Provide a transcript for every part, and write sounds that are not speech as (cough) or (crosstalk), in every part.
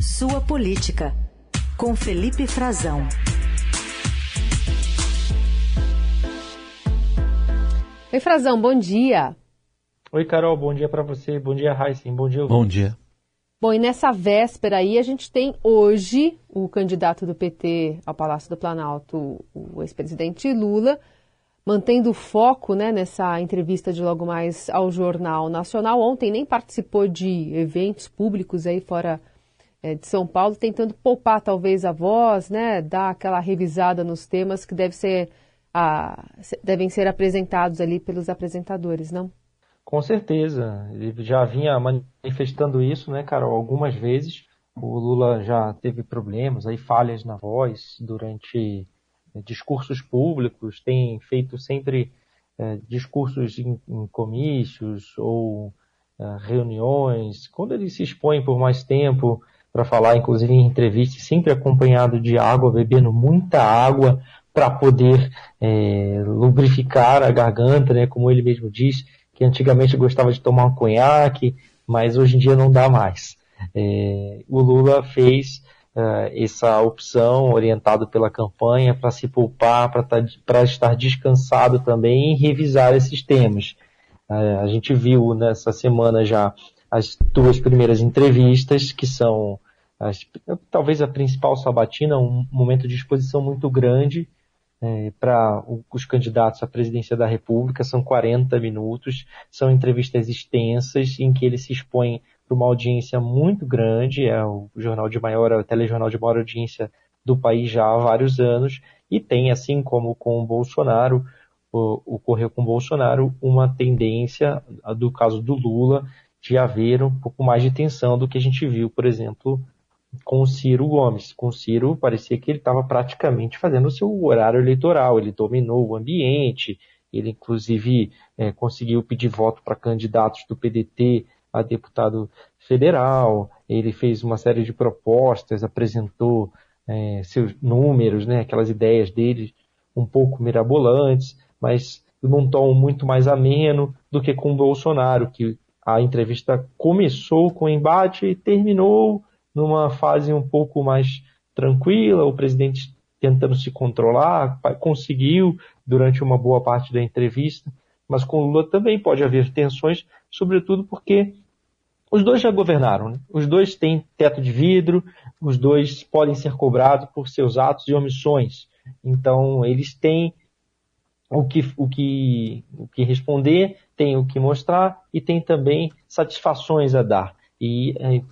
Sua Política, com Felipe Frazão. Oi, Frazão, bom dia. Oi, Carol, bom dia para você. Bom dia, Heisen. Bom dia. Bom dia. Bom, e nessa véspera aí a gente tem hoje o candidato do PT ao Palácio do Planalto, o ex-presidente Lula, mantendo o foco né, nessa entrevista de logo mais ao Jornal Nacional. Ontem nem participou de eventos públicos aí fora é, de São Paulo, tentando poupar talvez a voz, né, dar aquela revisada nos temas que deve ser, a, devem ser apresentados ali pelos apresentadores, não? Com certeza. Ele já vinha manifestando isso, né, Carol, algumas vezes. O Lula já teve problemas, aí falhas na voz durante eh, discursos públicos, tem feito sempre é, discursos em, em, comícios ou é, reuniões. Quando ele se expõe por mais tempo para falar, inclusive em entrevistas, sempre acompanhado de água, bebendo muita água para poder é, lubrificar a garganta, né, como ele mesmo diz que antigamente gostava de tomar um conhaque, mas hoje em dia não dá mais. É, o Lula fez uh, essa opção orientado pela campanha para se poupar, para tá, estar descansado também e revisar esses temas. Uh, a gente viu nessa semana já as duas primeiras entrevistas, que são as, talvez a principal sabatina, um momento de exposição muito grande é, para os candidatos à presidência da República, são 40 minutos, são entrevistas extensas em que ele se expõe para uma audiência muito grande, é o jornal de maior, o telejornal de maior audiência do país já há vários anos, e tem, assim como com o Bolsonaro, ocorreu com o Bolsonaro, uma tendência, do caso do Lula, de haver um pouco mais de tensão do que a gente viu, por exemplo, com o Ciro Gomes. Com o Ciro, parecia que ele estava praticamente fazendo o seu horário eleitoral. Ele dominou o ambiente, ele inclusive é, conseguiu pedir voto para candidatos do PDT a deputado federal. Ele fez uma série de propostas, apresentou é, seus números, né, aquelas ideias dele um pouco mirabolantes, mas num tom muito mais ameno do que com o Bolsonaro, que a entrevista começou com embate e terminou numa fase um pouco mais tranquila, o presidente tentando se controlar, conseguiu durante uma boa parte da entrevista, mas com Lula também pode haver tensões, sobretudo porque os dois já governaram, né? os dois têm teto de vidro, os dois podem ser cobrados por seus atos e omissões. Então, eles têm o que, o que, o que responder, têm o que mostrar e têm também satisfações a dar e, é,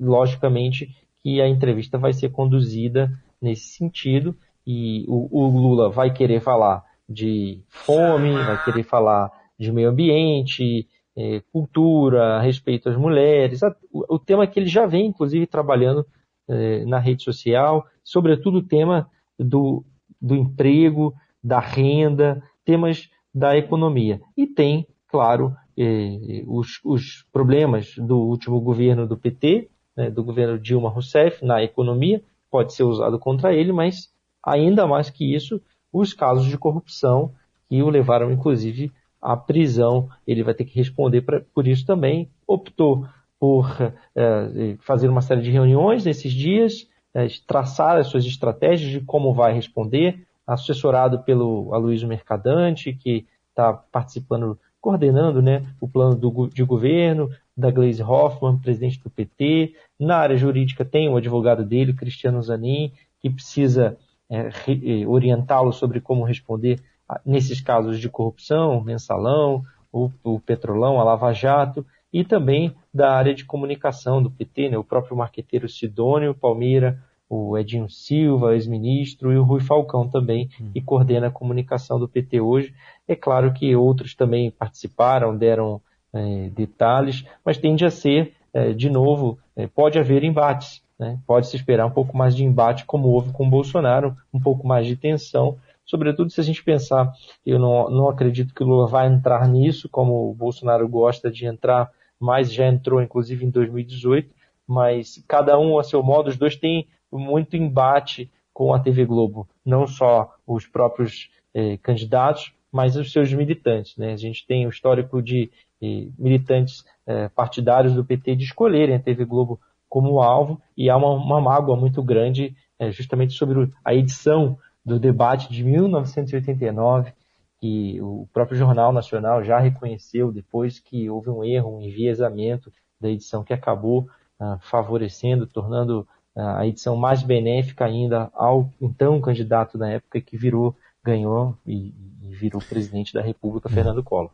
logicamente, que a entrevista vai ser conduzida nesse sentido e o, o Lula vai querer falar de fome, vai querer falar de meio ambiente, é, cultura, respeito às mulheres, o, o, tema que ele já vem, inclusive, trabalhando é, na rede social, sobretudo o tema do, do emprego, da renda, temas da economia. E tem, claro, eh, os, os, problemas do último governo do PT, né, do governo Dilma Rousseff, na economia, pode ser usado contra ele, mas ainda mais que isso, os casos de corrupção que o levaram, inclusive, à prisão. Ele vai ter que responder pra, por isso também. Optou por eh, fazer uma série de reuniões nesses dias, eh, traçar as suas estratégias de como vai responder, assessorado pelo Aloysio Mercadante, que está participando coordenando né, o plano do, de governo, da Gleisi Hoffmann, presidente do PT. Na área jurídica tem o advogado dele, Cristiano Zanin, que precisa é, é, orientá-lo sobre como responder nesses casos de corrupção, mensalão, o, o petrolão, a Lava Jato, e também da área de comunicação do PT, né, o próprio marqueteiro Sidônio Palmeira, o Edinho Silva, ex-ministro, e o Rui Falcão também, hum. que coordena a comunicação do PT hoje. É claro que outros também participaram, deram é, detalhes, mas tende a ser, é, de novo, é, pode haver embates. Né? Pode se esperar um pouco mais de embate, como houve com o Bolsonaro, um pouco mais de tensão, sobretudo se a gente pensar, eu não, não acredito que o Lula vai entrar nisso, como o Bolsonaro gosta de entrar, mas já entrou inclusive em 2018, mas cada um a seu modo, os dois têm muito embate com a TV Globo, não só os próprios eh, candidatos, mas os seus militantes. Né? A gente tem o histórico de eh, militantes eh, partidários do PT de escolherem a TV Globo como alvo, e há uma, uma mágoa muito grande é, justamente sobre a edição do debate de 1989, que o próprio Jornal Nacional já reconheceu depois que houve um erro, um enviesamento da edição que acabou ah, favorecendo, tornando a edição mais benéfica ainda ao então candidato na época que virou, ganhou e, e virou presidente da República, Fernando Collor.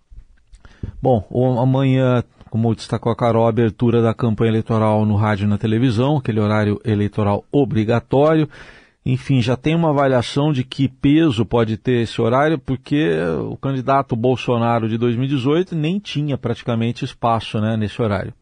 Bom, amanhã, como destacou a Carol, a abertura da campanha eleitoral no rádio e na televisão, aquele horário eleitoral obrigatório. Enfim, já tem uma avaliação de que peso pode ter esse horário, porque o candidato Bolsonaro de 2018 nem tinha praticamente espaço né, nesse horário.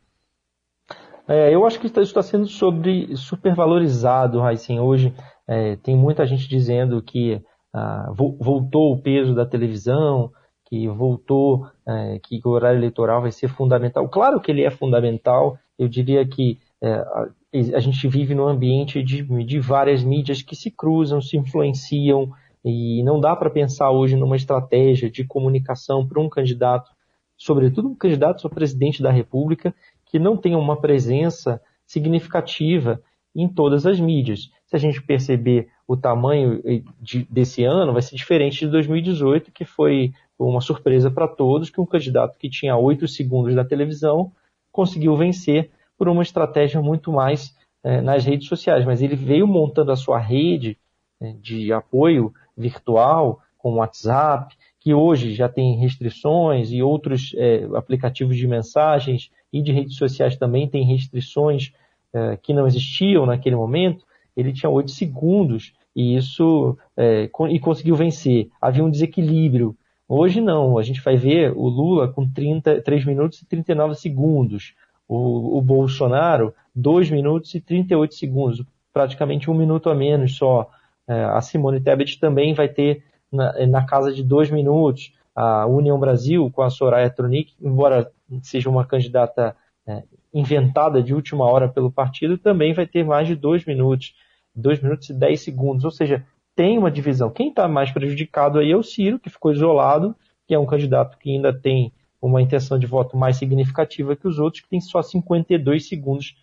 É, eu acho que isso está sendo sobre, supervalorizado. Hoje é, tem muita gente dizendo que ah, voltou o peso da televisão, que voltou, é, que o horário eleitoral vai ser fundamental. Claro que ele é fundamental, eu diria que é, a, a, gente vive num ambiente de, de várias mídias que se cruzam, se influenciam, e não dá para pensar hoje numa estratégia de comunicação para um candidato, sobretudo um candidato a presidente da República, que não tenham uma presença significativa em todas as mídias. Se a gente perceber o tamanho de, desse ano, vai ser diferente de 2018, que foi uma surpresa para todos, que um candidato que tinha oito segundos na televisão conseguiu vencer por uma estratégia muito mais eh, nas redes sociais. Mas ele veio montando a sua rede eh, de apoio virtual, com o WhatsApp, que hoje já tem restrições e outros eh, aplicativos de mensagens e de redes sociais também tem restrições é, que não existiam naquele momento, ele tinha 8 segundos e isso é, e conseguiu vencer. Havia um desequilíbrio. Hoje não, a gente vai ver o Lula com 30, 3 minutos e 39 segundos, o, o Bolsonaro 2 minutos e 38 segundos, praticamente um minuto a menos só. É, a Simone Tebet também vai ter na, na casa de 2 minutos. A União Brasil com a Soraya Tronic, embora seja uma candidata é, inventada de última hora pelo partido, também vai ter mais de dois minutos, dois minutos e dez segundos. Ou seja, tem uma divisão. Quem está mais prejudicado aí é o Ciro, que ficou isolado, que é um candidato que ainda tem uma intenção de voto mais significativa que os outros, que tem só 52 segundos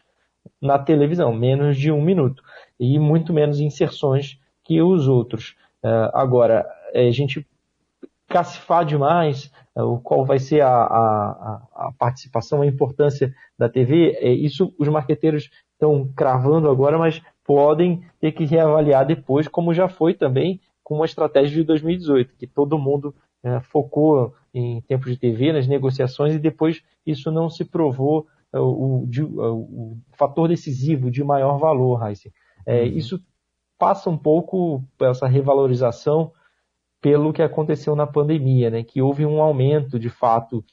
na televisão, menos de um minuto, e muito menos inserções que os outros. Uh, agora, a gente cacifar demais é, o qual vai ser a, a, a, participação, a importância da TV, é, isso os marqueteiros estão cravando agora, mas podem ter que reavaliar depois, como já foi também com uma estratégia de 2018, que todo mundo é, focou em tempo de TV, nas negociações, e depois isso não se provou é, o, o, o, fator decisivo de maior valor, Heisen. É, uhum. Isso passa um pouco essa revalorização pelo que aconteceu na pandemia, né, que houve um aumento de fato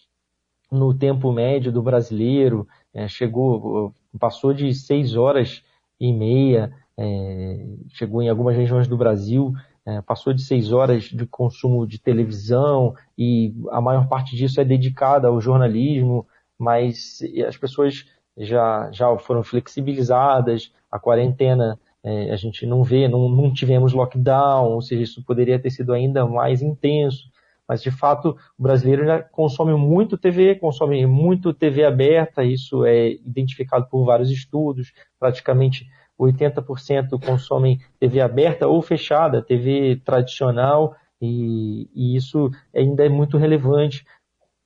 no tempo médio do brasileiro, é, chegou, passou de seis horas e meia, é, chegou em algumas regiões do Brasil, é, passou de seis horas de consumo de televisão e a maior parte disso é dedicada ao jornalismo, mas as pessoas já, já foram flexibilizadas, a quarentena é, a gente não vê, não, não tivemos lockdown, ou seja, isso poderia ter sido ainda mais intenso. Mas, de fato, o brasileiro já consome muito TV, consome muito TV aberta, isso é identificado por vários estudos, praticamente 80% consomem TV aberta ou fechada, TV tradicional, e, e isso ainda é muito relevante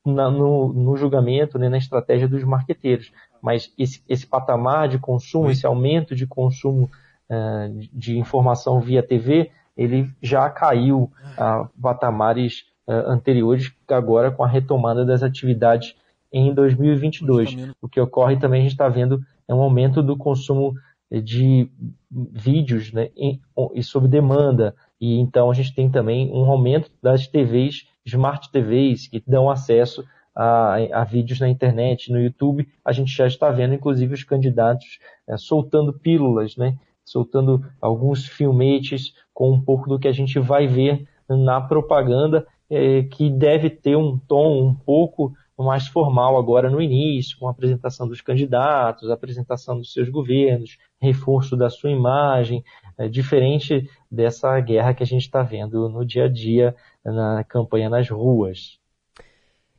na, no, no, julgamento, né, na estratégia dos marqueteiros. Mas esse, esse patamar de consumo, esse aumento de consumo eh, de informação via TV, ele já caiu a patamares eh, anteriores, agora com a retomada das atividades em 2022. O que ocorre também, a gente está vendo, é um aumento do consumo de vídeos né, e sob demanda. E então a gente tem também um aumento das TVs, smart TVs, que dão acesso a, a, vídeos na internet, no YouTube. A gente já está vendo, inclusive, os candidatos é, soltando pílulas, né, soltando alguns filmetes com um pouco do que a gente vai ver na propaganda, é, que deve ter um tom um pouco mais formal agora no início, com a apresentação dos candidatos, a apresentação dos seus governos, reforço da sua imagem, é, diferente dessa guerra que a gente está vendo no dia a dia na campanha nas ruas.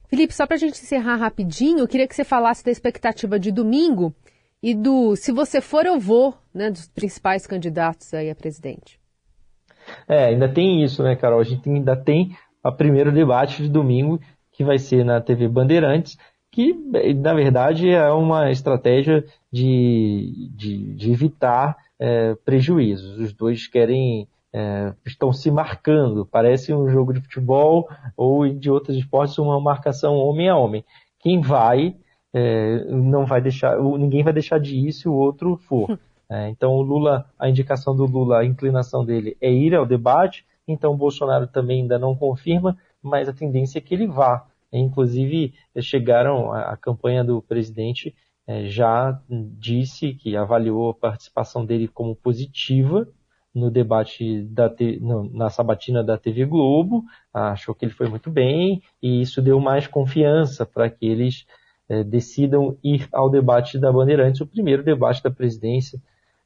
Felipe, só para a gente encerrar rapidinho, eu queria que você falasse da expectativa de domingo e do se você for eu vou, né, dos principais candidatos aí a presidente. É, ainda tem isso, né, Carol? A gente ainda tem o primeiro debate de domingo, que vai ser na TV Bandeirantes, que na verdade é uma estratégia de, de, de evitar é, prejuízos. Os dois querem é, estão se marcando. Parece um jogo de futebol ou de outros esportes, uma marcação homem a homem. Quem vai, é, não vai deixar, ninguém vai deixar de ir se o outro for. É, então o Lula, a indicação do Lula, a inclinação dele é ir ao debate. Então o Bolsonaro também ainda não confirma, mas a tendência é que ele vá. Inclusive chegaram a, a campanha do presidente é, já disse que avaliou a participação dele como positiva no debate da no, na sabatina da TV Globo, achou que ele foi muito bem e isso deu mais confiança para que eles é, decidam ir ao debate da Bandeirantes, o primeiro debate da presidência,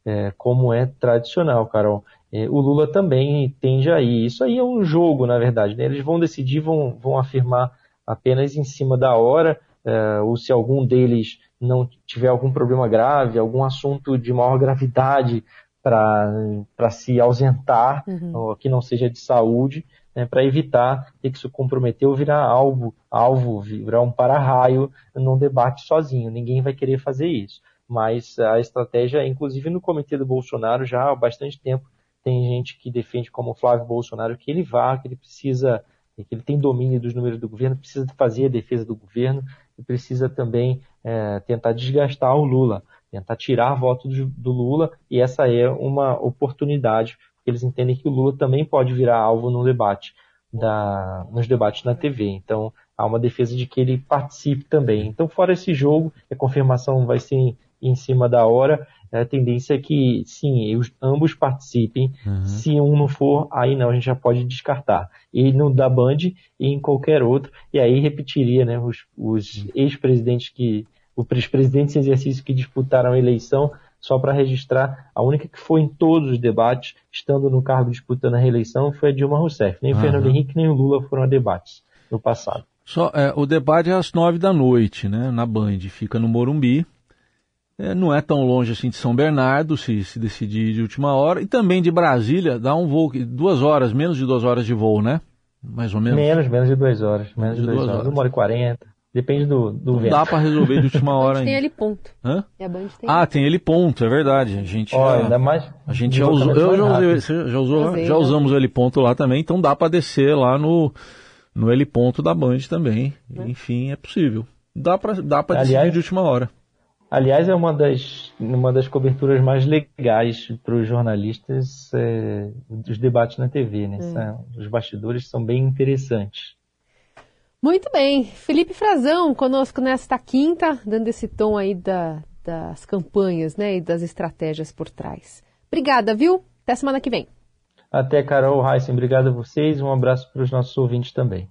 é, como é tradicional, Carol. É, o Lula também tende a ir. Isso aí é um jogo, na verdade. Né? Eles vão decidir, vão, vão afirmar apenas em cima da hora, é, ou se algum deles não tiver algum problema grave, algum assunto de maior gravidade para se ausentar, uhum. que não seja de saúde, né, para evitar ter que se comprometer ou virar alvo, alvo, virar um para-raio num debate sozinho. Ninguém vai querer fazer isso. Mas a estratégia, inclusive no comitê do Bolsonaro, já há bastante tempo, tem gente que defende como o Flávio Bolsonaro que ele vá, que ele precisa, que ele tem domínio dos números do governo, precisa fazer a defesa do governo e precisa também é, tentar desgastar o Lula tentar tirar voto do, do Lula, e essa é uma oportunidade, eles entendem que o Lula também pode virar alvo no debate, da, nos debates na TV. Então, há uma defesa de que ele participe também. Então, fora esse jogo, a confirmação vai ser em, cima da hora, a tendência é que, sim, os, ambos participem. Uhum. Se um não for, aí não, a gente já pode descartar. E no da Band e em qualquer outro. E aí repetiria, né, os, os ex-presidentes que os presidentes em exercício que disputaram a eleição, só para registrar, a única que foi em todos os debates, estando no cargo disputando a reeleição, foi a Dilma Rousseff. Nem o uhum. Fernando Henrique nem o Lula foram a debates no passado. Só, é, o debate é às nove da noite, né, na Band, fica no Morumbi. É, não é tão longe assim de São Bernardo, se, se decidir de última hora. E também de Brasília, dá um voo, duas horas, menos de duas horas de voo, né? Mais ou menos. Menos, menos de duas horas. Menos de, de duas, duas horas. horas. Uma hora e quarenta. Depende do, do vento. Dá para resolver de última (laughs) hora ainda. tem ele ponto. Hã? E a Band tem ah, tem ele ponto, é verdade. A gente Ó, já, ainda mais. A gente já usou, eu já, usei, já, usou, Usei, já usamos o ele ponto lá também, então dá para descer lá no no ele ponto da Band também. É. Enfim, é possível. Dá para dá para decidir de última hora. Aliás, é uma das, uma das coberturas mais legais para os jornalistas é, dos debates na TV. Né? Hum. os bastidores são bem interessantes. Muito bem. Felipe Frazão conosco nesta quinta, dando esse tom aí da, das campanhas né, e das estratégias por trás. Obrigada, viu? Até semana que vem. Até, Carol Heissen. Obrigado a vocês. Um abraço para os nossos ouvintes também.